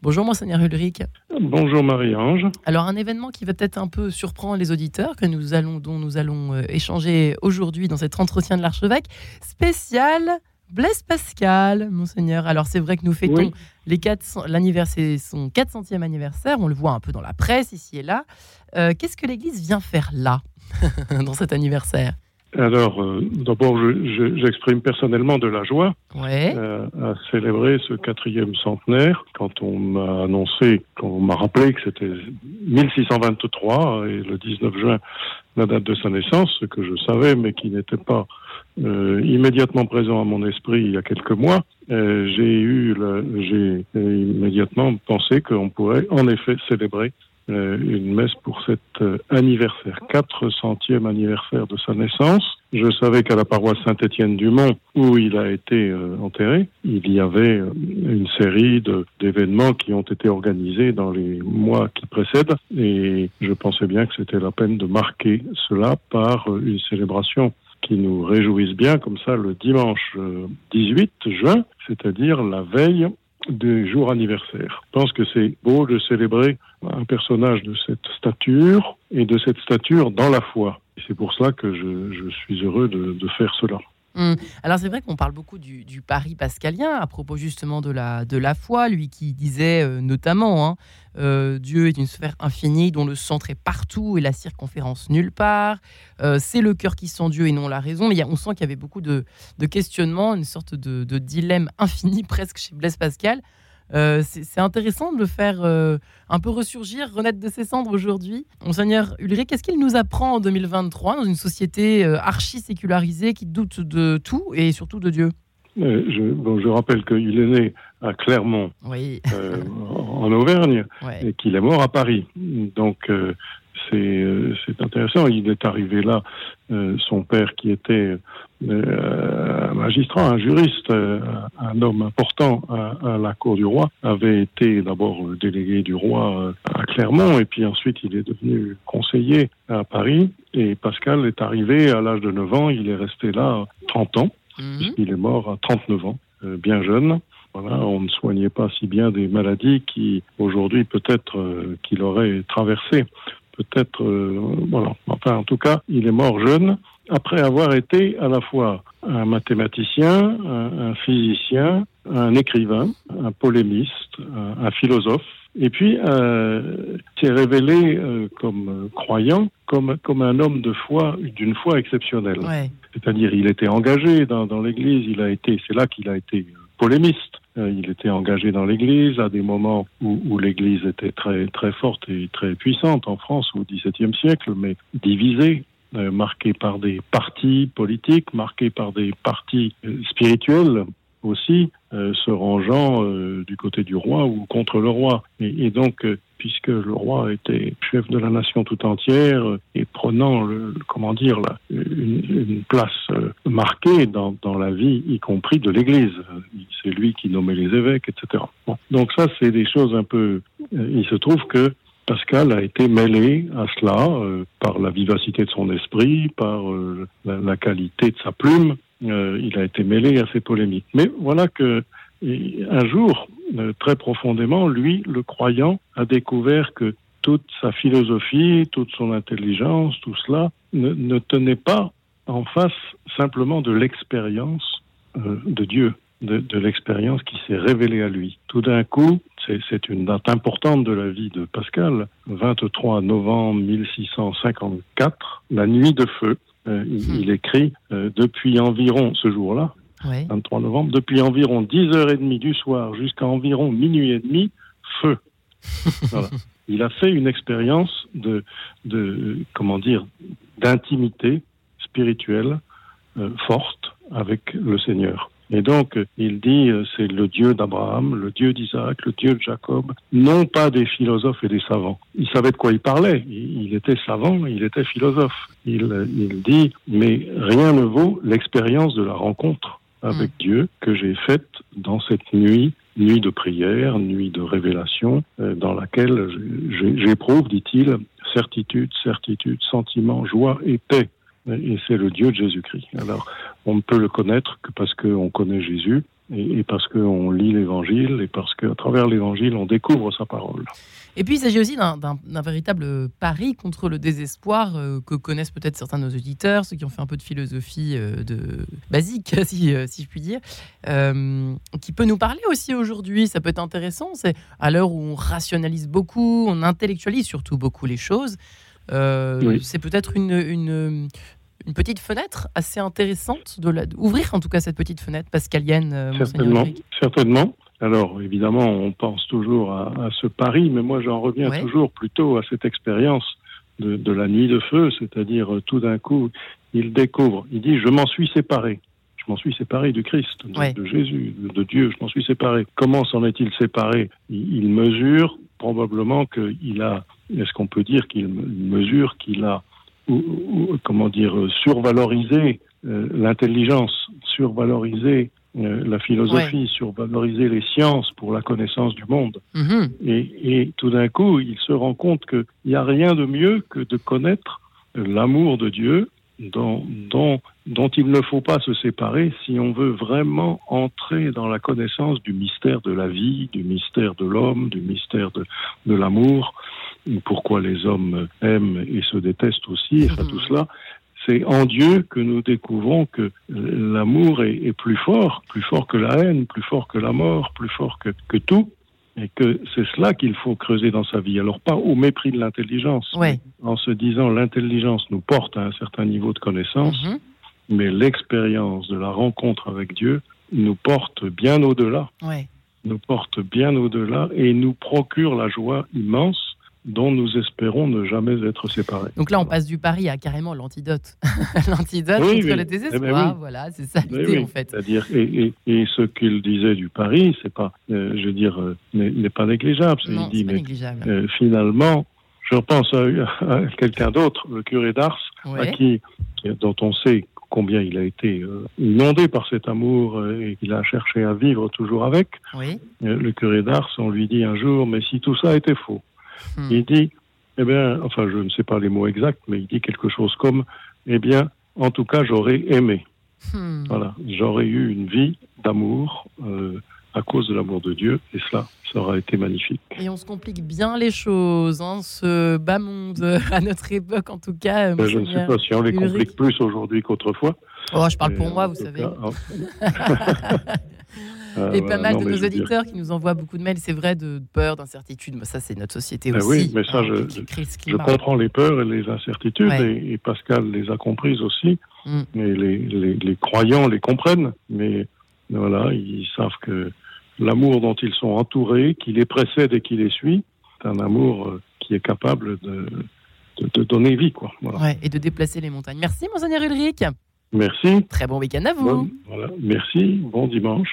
Bonjour Monseigneur Ulrich. Bonjour Marie-Ange. Alors un événement qui va peut-être un peu surprendre les auditeurs, que nous allons, dont nous allons euh, échanger aujourd'hui dans cet entretien de l'archevêque, spécial Blaise Pascal, Monseigneur. Alors c'est vrai que nous fêtons les l'anniversaire, son 400e anniversaire, on le voit un peu dans la presse ici et là. Euh, qu'est-ce que l'Église vient faire là, dans cet anniversaire? Alors, euh, d'abord, j'exprime personnellement de la joie euh, à célébrer ce quatrième centenaire. Quand on m'a annoncé, quand on m'a rappelé que c'était 1623 et le 19 juin, la date de sa naissance, ce que je savais, mais qui n'était pas euh, immédiatement présent à mon esprit il y a quelques mois, j'ai eu, j'ai immédiatement pensé qu'on pourrait en effet célébrer une messe pour cet euh, anniversaire, 400e anniversaire de sa naissance. Je savais qu'à la paroisse Saint-Étienne du Mont, où il a été euh, enterré, il y avait une série d'événements qui ont été organisés dans les mois qui précèdent, et je pensais bien que c'était la peine de marquer cela par une célébration qui nous réjouisse bien, comme ça, le dimanche 18 juin, c'est-à-dire la veille du jour anniversaire. Je pense que c'est beau de célébrer un personnage de cette stature et de cette stature dans la foi. C'est pour cela que je, suis heureux de, faire cela. Hum. Alors c'est vrai qu'on parle beaucoup du, pari pascalien à propos justement de la, de la foi, lui qui disait euh, notamment hein, euh, Dieu est une sphère infinie dont le centre est partout et la circonférence nulle part. Euh, c'est le cœur qui sent Dieu et non la raison. Mais on sent qu'il y avait beaucoup de, de questionnements, une sorte de, de, dilemme infini presque chez Blaise Pascal. Euh, c'est intéressant de le faire euh, un peu ressurgir, renaître de ses cendres aujourd'hui. Monseigneur Ulrich, qu'est-ce qu'il nous apprend en 2023 dans une société euh, archi-sécularisée qui doute de tout et surtout de Dieu? Je, bon, je, rappelle qu'il est né à Clermont, en Auvergne, et qu'il est mort à Paris. Donc, euh, c'est intéressant. Il est arrivé là, euh, son père qui était euh, un magistrat, un juriste, un homme important à, la cour du roi, avait été d'abord délégué du roi à Clermont et puis ensuite il est devenu conseiller à Paris. Et Pascal est arrivé à l'âge de 9 ans, il est resté là 30 ans, mhm. il est mort à 39 ans, bien jeune. Voilà, on ne soignait pas si bien des maladies qui, aujourd'hui, peut-être qu'il aurait traversé peut-être, euh, voilà. Enfin, en tout cas, il est mort jeune après avoir été à la fois un mathématicien, un, physicien, un écrivain, un polémiste, un, philosophe, et puis euh, s'est révélé euh, comme croyant, comme, comme un homme de foi, d'une foi exceptionnelle. C'est-à-dire, il était engagé dans, dans l'Église, il a été, c'est là qu'il a été polémiste. Euh, il était engagé dans l'Église à des moments où, l'Église était très très forte et très puissante en France au XVIIe siècle, mais divisée, euh, marquée par des partis politiques, marquée par des partis euh, spirituels aussi, se rangeant du côté du roi ou contre le roi. Et, donc, puisque le roi était chef de la nation tout entière et prenant, comment dire, une, place marquée dans, la vie, y compris de l'Église c'est lui qui nommait les évêques, etc. Donc ça, c'est des choses un peu... Euh, il se trouve que Pascal a été mêlé à cela euh, par la vivacité de son esprit, par euh, la, qualité de sa plume. il a été mêlé à ces polémiques. Mais voilà que un jour, très profondément, lui, le croyant, a découvert que toute sa philosophie, toute son intelligence, tout cela ne, ne tenait pas en face simplement de l'expérience de Dieu de, l'expérience qui s'est révélée à lui. Tout d'un coup, c'est une date importante de la vie de Pascal, 23 novembre 1654, la nuit de feu. Euh, il, hmm. écrit euh, depuis environ ce jour-là, 23 novembre, depuis environ 10h30 du soir jusqu'à environ minuit et demi, feu. Il a fait une expérience de, de comment dire, d'intimité spirituelle euh, forte avec le Seigneur. Et donc, il dit, euh, c'est le Dieu d'Abraham, le Dieu d'Isaac, le Dieu de Jacob, non pas des philosophes et des savants. Il savait de quoi il parlait. Il était savant, il était philosophe. Il, il dit, mais rien ne vaut l'expérience de la rencontre avec mm. Dieu que j'ai faite dans cette nuit, nuit de prière, nuit de révélation, euh, dans laquelle j'éprouve, dit-il, certitude, certitude, sentiment, joie et paix et c'est le Dieu de Jésus-Christ. Alors, on ne peut le connaître que parce qu'on connaît Jésus, et, parce qu'on lit l'Évangile, et parce qu'à travers l'Évangile, on découvre sa parole. Et puis il s'agit aussi d'un véritable pari contre le désespoir euh, que connaissent peut-être certains de nos auditeurs, ceux qui ont fait un peu de philosophie euh, de basique, si, euh, si je puis dire, qui peut nous parler aussi aujourd'hui. Ça peut être intéressant. C'est à l'heure où on rationalise beaucoup, on intellectualise surtout beaucoup les choses. C'est peut-être une, une, une petite fenêtre assez intéressante de ouvrir en tout cas cette petite fenêtre pascalienne. Euh, certainement, certainement. Alors évidemment, on pense toujours à, ce pari, mais moi j'en reviens toujours plutôt à cette expérience de, la nuit de feu, c'est-à-dire euh, tout d'un coup, il découvre, il dit je m'en suis séparé. Je m'en suis séparé du Christ, de, Jésus, de, Dieu, je m'en suis séparé. Comment s'en est-il séparé? Il, mesure probablement qu'il a, est-ce qu'on peut dire qu'il mesure qu'il a comment dire, survaloriser euh, l'intelligence, survaloriser euh, la philosophie, survaloriser les sciences pour la connaissance du monde. Mm-hmm. Et, tout d'un coup, il se rend compte qu'il n'y a rien de mieux que de connaître l'amour de Dieu dont, dont, il ne faut pas se séparer si on veut vraiment entrer dans la connaissance du mystère de la vie, du mystère de l'homme, du mystère de, de l'amour pourquoi les hommes aiment et se détestent aussi, enfin, tout cela, c'est en Dieu que nous découvrons que l'amour est, plus fort, plus fort que la haine, plus fort que la mort, plus fort que, que tout, et que c'est cela qu'il faut creuser dans sa vie. Alors pas au mépris de l'intelligence, en se disant l'intelligence nous porte à un certain niveau de connaissance, mhm. Mais l'expérience de la rencontre avec Dieu nous porte bien au-delà, nous porte bien au-delà et nous procure la joie immense dont nous espérons ne jamais être séparés. Donc là, on passe du pari à carrément l'antidote. l'antidote contre le désespoir. Eh voilà, c'est ça l'idée en fait. C'est-à-dire, et, ce qu'il disait du pari, c'est pas, euh, je veux dire, euh, n'est pas négligeable. Non, dit, pas négligeable. Euh, finalement, je pense à, quelqu'un d'autre, le curé d'Ars, à qui, dont on sait combien il a été inondé par cet amour et qu'il a cherché à vivre toujours avec. Oui. le curé d'Ars, on lui dit un jour, mais si tout ça était faux, Hmm. Il dit, eh bien, enfin, je ne sais pas les mots exacts, mais il dit quelque chose comme, eh bien, en tout cas, j'aurais aimé. Hmm. Voilà, j'aurais eu une vie d'amour euh, à cause de l'amour de Dieu, et cela, ça aura été magnifique. Et on se complique bien les choses, hein, ce bas monde, à notre époque en tout cas. Ben, je ne sais pas si on les complique plus aujourd'hui qu'autrefois. Oh, je parle pour moi, vous savez. Euh, et pas mal de nos auditeurs qui nous envoient beaucoup de mails, c'est vrai, de peur, d'incertitude. Mais ça, c'est notre société ben aussi. Oui, mais ça, hein, je, comprends les peurs et les incertitudes, et, Pascal les a comprises aussi. Mm. Et les, les, croyants les comprennent, mais voilà, ils savent que l'amour dont ils sont entourés, qui les précède et qui les suit, c'est un amour euh, qui est capable de, de, donner vie. Quoi. Voilà. et de déplacer les montagnes. Merci, Monseigneur Ulrich. Merci. Très bon week-end à vous. voilà. Merci. Bon dimanche.